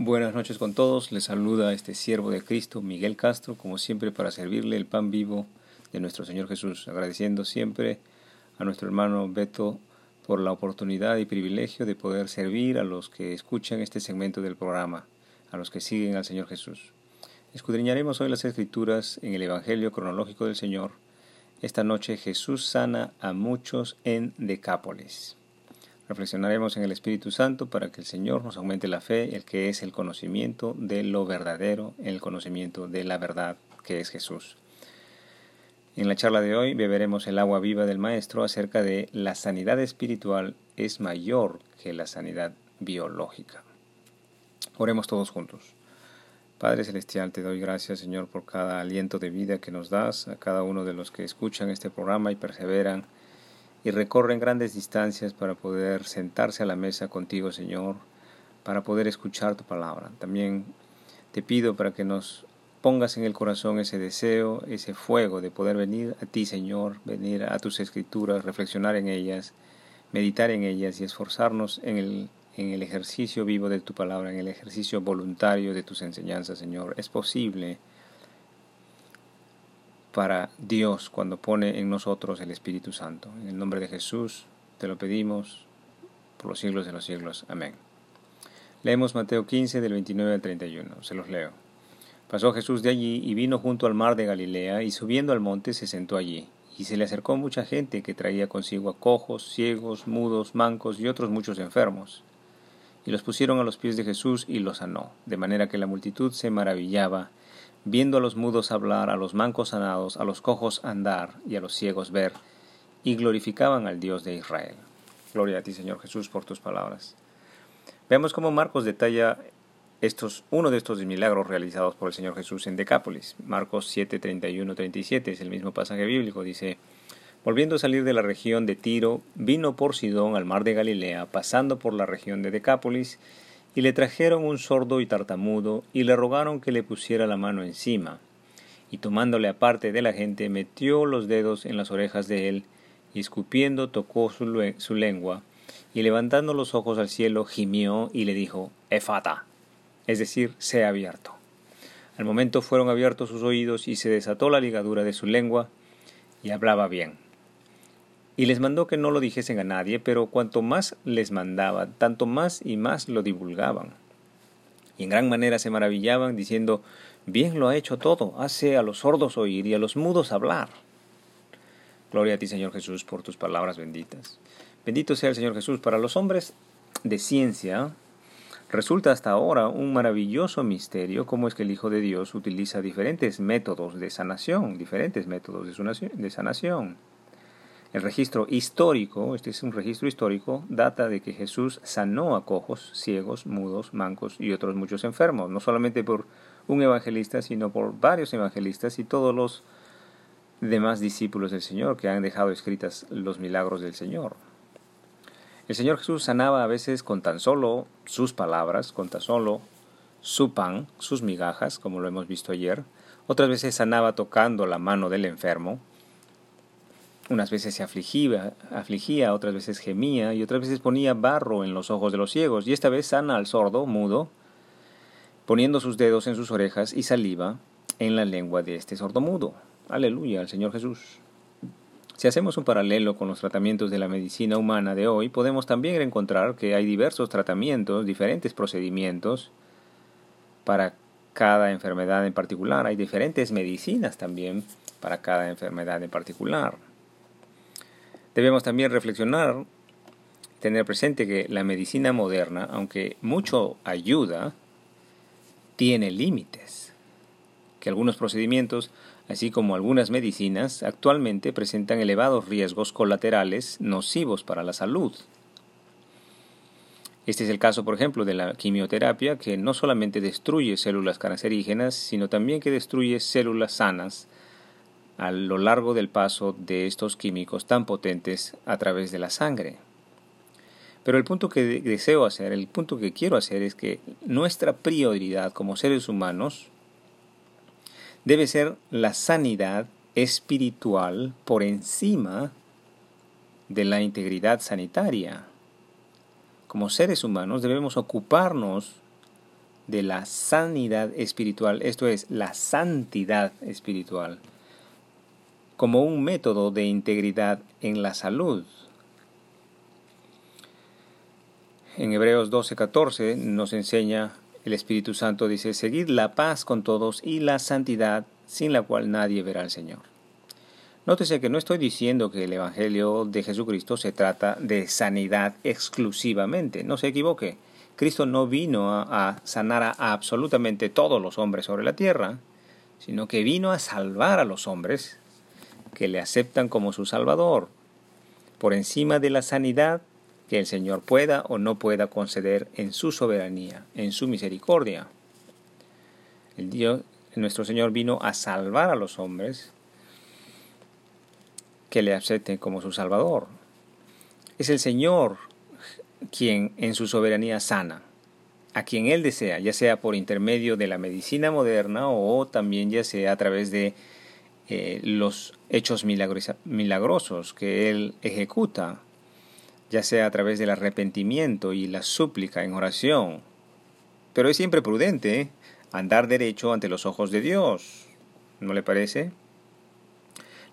Buenas noches con todos, les saluda este siervo de Cristo, Miguel Castro, como siempre para servirle el pan vivo de nuestro Señor Jesús, agradeciendo siempre a nuestro hermano Beto por la oportunidad y privilegio de poder servir a los que escuchan este segmento del programa, a los que siguen al Señor Jesús. Escudriñaremos hoy las escrituras en el Evangelio cronológico del Señor. Esta noche Jesús sana a muchos en Decápolis. Reflexionaremos en el Espíritu Santo para que el Señor nos aumente la fe, el que es el conocimiento de lo verdadero, el conocimiento de la verdad que es Jesús. En la charla de hoy beberemos el agua viva del Maestro acerca de la sanidad espiritual es mayor que la sanidad biológica. Oremos todos juntos. Padre Celestial, te doy gracias, Señor, por cada aliento de vida que nos das, a cada uno de los que escuchan este programa y perseveran y recorren grandes distancias para poder sentarse a la mesa contigo, Señor, para poder escuchar tu palabra. También te pido para que nos pongas en el corazón ese deseo, ese fuego de poder venir a ti, Señor, venir a tus escrituras, reflexionar en ellas, meditar en ellas y esforzarnos en el, en el ejercicio vivo de tu palabra, en el ejercicio voluntario de tus enseñanzas, Señor. Es posible para Dios cuando pone en nosotros el Espíritu Santo. En el nombre de Jesús te lo pedimos por los siglos de los siglos. Amén. Leemos Mateo 15 del 29 al 31. Se los leo. Pasó Jesús de allí y vino junto al mar de Galilea y subiendo al monte se sentó allí. Y se le acercó mucha gente que traía consigo a cojos, ciegos, mudos, mancos y otros muchos enfermos. Y los pusieron a los pies de Jesús y los sanó, de manera que la multitud se maravillaba viendo a los mudos hablar, a los mancos sanados, a los cojos andar y a los ciegos ver, y glorificaban al Dios de Israel. Gloria a ti, Señor Jesús, por tus palabras. Veamos cómo Marcos detalla estos, uno de estos milagros realizados por el Señor Jesús en Decápolis. Marcos 7, 31, 37 es el mismo pasaje bíblico. Dice, Volviendo a salir de la región de Tiro, vino por Sidón al mar de Galilea, pasando por la región de Decápolis, y le trajeron un sordo y tartamudo, y le rogaron que le pusiera la mano encima. Y tomándole aparte de la gente, metió los dedos en las orejas de él, y escupiendo tocó su, su lengua, y levantando los ojos al cielo, gimió y le dijo, Efata, es decir, sea abierto. Al momento fueron abiertos sus oídos y se desató la ligadura de su lengua, y hablaba bien y les mandó que no lo dijesen a nadie, pero cuanto más les mandaba, tanto más y más lo divulgaban. Y en gran manera se maravillaban, diciendo, Bien lo ha hecho todo, hace a los sordos oír y a los mudos hablar. Gloria a ti, Señor Jesús, por tus palabras benditas. Bendito sea el Señor Jesús. Para los hombres de ciencia, resulta hasta ahora un maravilloso misterio cómo es que el Hijo de Dios utiliza diferentes métodos de sanación, diferentes métodos de sanación. El registro histórico, este es un registro histórico, data de que Jesús sanó a cojos, ciegos, mudos, mancos y otros muchos enfermos, no solamente por un evangelista, sino por varios evangelistas y todos los demás discípulos del Señor que han dejado escritas los milagros del Señor. El Señor Jesús sanaba a veces con tan solo sus palabras, con tan solo su pan, sus migajas, como lo hemos visto ayer. Otras veces sanaba tocando la mano del enfermo, unas veces se afligía, afligía, otras veces gemía y otras veces ponía barro en los ojos de los ciegos y esta vez sana al sordo, mudo, poniendo sus dedos en sus orejas y saliva en la lengua de este sordo mudo. Aleluya al Señor Jesús. Si hacemos un paralelo con los tratamientos de la medicina humana de hoy, podemos también encontrar que hay diversos tratamientos, diferentes procedimientos para cada enfermedad en particular. Hay diferentes medicinas también para cada enfermedad en particular. Debemos también reflexionar, tener presente que la medicina moderna, aunque mucho ayuda, tiene límites, que algunos procedimientos, así como algunas medicinas, actualmente presentan elevados riesgos colaterales nocivos para la salud. Este es el caso, por ejemplo, de la quimioterapia, que no solamente destruye células cancerígenas, sino también que destruye células sanas, a lo largo del paso de estos químicos tan potentes a través de la sangre. Pero el punto que deseo hacer, el punto que quiero hacer es que nuestra prioridad como seres humanos debe ser la sanidad espiritual por encima de la integridad sanitaria. Como seres humanos debemos ocuparnos de la sanidad espiritual, esto es, la santidad espiritual, como un método de integridad en la salud. En Hebreos 12:14 nos enseña el Espíritu Santo, dice, seguid la paz con todos y la santidad, sin la cual nadie verá al Señor. Nótese que no estoy diciendo que el Evangelio de Jesucristo se trata de sanidad exclusivamente, no se equivoque. Cristo no vino a, sanar a, absolutamente todos los hombres sobre la tierra, sino que vino a salvar a los hombres que le aceptan como su Salvador, por encima de la sanidad que el Señor pueda o no pueda conceder en su soberanía, en su misericordia. El Dios, nuestro Señor vino a salvar a los hombres que le acepten como su Salvador. Es el Señor quien en su soberanía sana, a quien Él desea, ya sea por intermedio de la medicina moderna o también ya sea a través de eh, los hechos milagrosos que Él ejecuta, ya sea a través del arrepentimiento y la súplica en oración. Pero es siempre prudente ¿eh? andar derecho ante los ojos de Dios, ¿no le parece?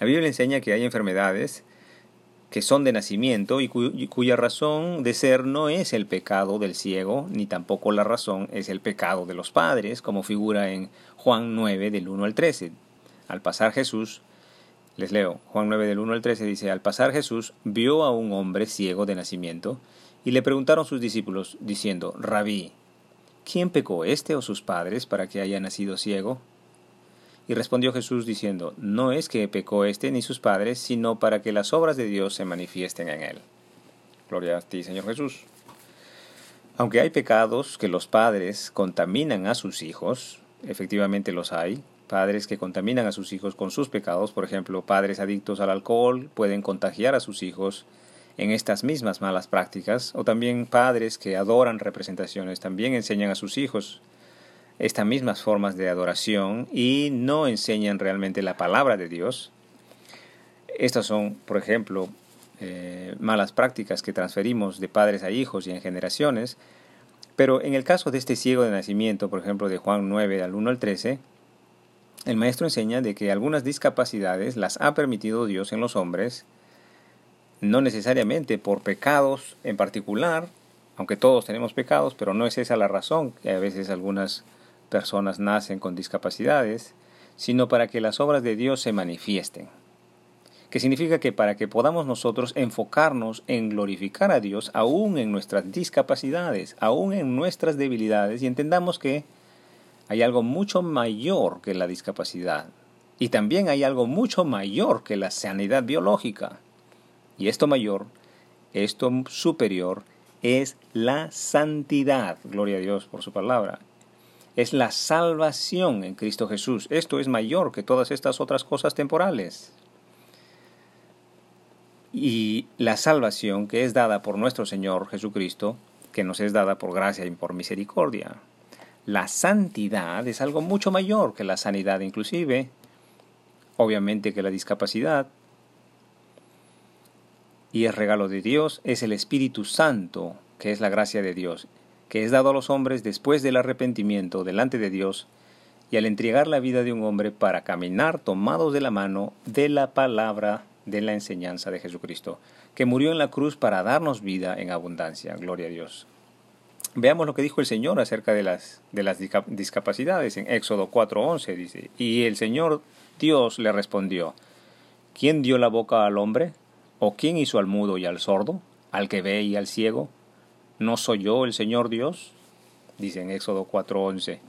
La Biblia enseña que hay enfermedades que son de nacimiento y, cuya razón de ser no es el pecado del ciego, ni tampoco la razón es el pecado de los padres, como figura en Juan 9 del 1 al 13. Al pasar Jesús, les leo, Juan 9 del 1 al 13 dice, al pasar Jesús vio a un hombre ciego de nacimiento y le preguntaron sus discípulos, diciendo, Rabí, ¿quién pecó este o sus padres para que haya nacido ciego? Y respondió Jesús diciendo, No es que pecó éste ni sus padres, sino para que las obras de Dios se manifiesten en él. Gloria a ti, Señor Jesús. Aunque hay pecados que los padres contaminan a sus hijos, efectivamente los hay, padres que contaminan a sus hijos con sus pecados, por ejemplo, padres adictos al alcohol pueden contagiar a sus hijos en estas mismas malas prácticas, o también padres que adoran representaciones también enseñan a sus hijos estas mismas formas de adoración y no enseñan realmente la palabra de Dios. Estas son, por ejemplo, eh, malas prácticas que transferimos de padres a hijos y en generaciones, pero en el caso de este ciego de nacimiento, por ejemplo, de Juan 9 al 1 al 13, el maestro enseña de que algunas discapacidades las ha permitido Dios en los hombres, no necesariamente por pecados en particular, aunque todos tenemos pecados, pero no es esa la razón que a veces algunas personas nacen con discapacidades, sino para que las obras de Dios se manifiesten. Que significa que para que podamos nosotros enfocarnos en glorificar a Dios aún en nuestras discapacidades, aún en nuestras debilidades, y entendamos que hay algo mucho mayor que la discapacidad. Y también hay algo mucho mayor que la sanidad biológica. Y esto mayor, esto superior, es la santidad. Gloria a Dios por su palabra es la salvación en Cristo Jesús. Esto es mayor que todas estas otras cosas temporales. Y la salvación que es dada por nuestro Señor Jesucristo, que nos es dada por gracia y por misericordia. La santidad es algo mucho mayor que la sanidad inclusive, obviamente que la discapacidad. Y el regalo de Dios es el Espíritu Santo, que es la gracia de Dios que es dado a los hombres después del arrepentimiento delante de Dios y al entregar la vida de un hombre para caminar tomados de la mano de la palabra de la enseñanza de Jesucristo, que murió en la cruz para darnos vida en abundancia. Gloria a Dios. Veamos lo que dijo el Señor acerca de las, de las discapacidades en Éxodo 4:11 dice, y el Señor Dios le respondió, ¿quién dio la boca al hombre? ¿O quién hizo al mudo y al sordo, al que ve y al ciego? ¿No soy yo el Señor Dios? Dice en Éxodo 4:11.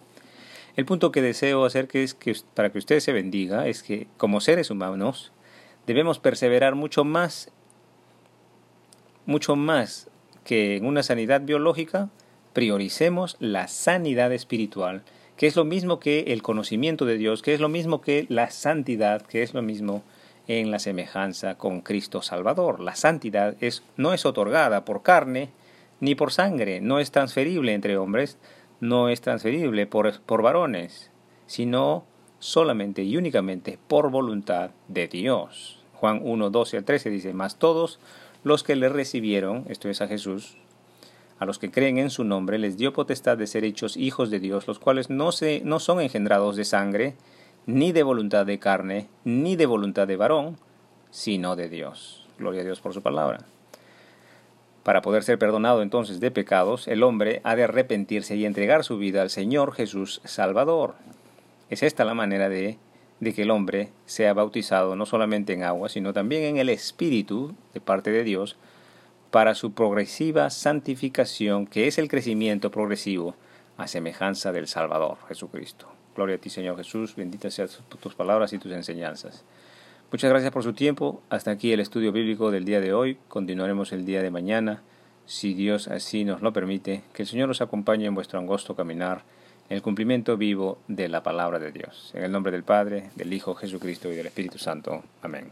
El punto que deseo hacer que es que para que usted se bendiga es que como seres humanos debemos perseverar mucho más mucho más que en una sanidad biológica, prioricemos la sanidad espiritual, que es lo mismo que el conocimiento de Dios, que es lo mismo que la santidad, que es lo mismo en la semejanza con Cristo Salvador. La santidad es, no es otorgada por carne, ni por sangre, no es transferible entre hombres, no es transferible por, por varones, sino solamente y únicamente por voluntad de Dios. Juan 1, 12 al 13 dice, mas todos los que le recibieron, esto es a Jesús, a los que creen en su nombre les dio potestad de ser hechos hijos de Dios, los cuales no, se, no son engendrados de sangre, ni de voluntad de carne, ni de voluntad de varón, sino de Dios. Gloria a Dios por su palabra. Para poder ser perdonado entonces de pecados, el hombre ha de arrepentirse y entregar su vida al Señor Jesús Salvador. Es esta la manera de, de que el hombre sea bautizado no solamente en agua, sino también en el Espíritu de parte de Dios, para su progresiva santificación, que es el crecimiento progresivo a semejanza del Salvador, Jesucristo. Gloria a ti, Señor Jesús, benditas sean tus palabras y tus enseñanzas. Muchas gracias por su tiempo. Hasta aquí el estudio bíblico del día de hoy. Continuaremos el día de mañana, si Dios así nos lo permite. Que el Señor os acompañe en vuestro angosto caminar, en el cumplimiento vivo de la palabra de Dios. En el nombre del Padre, del Hijo Jesucristo y del Espíritu Santo. Amén.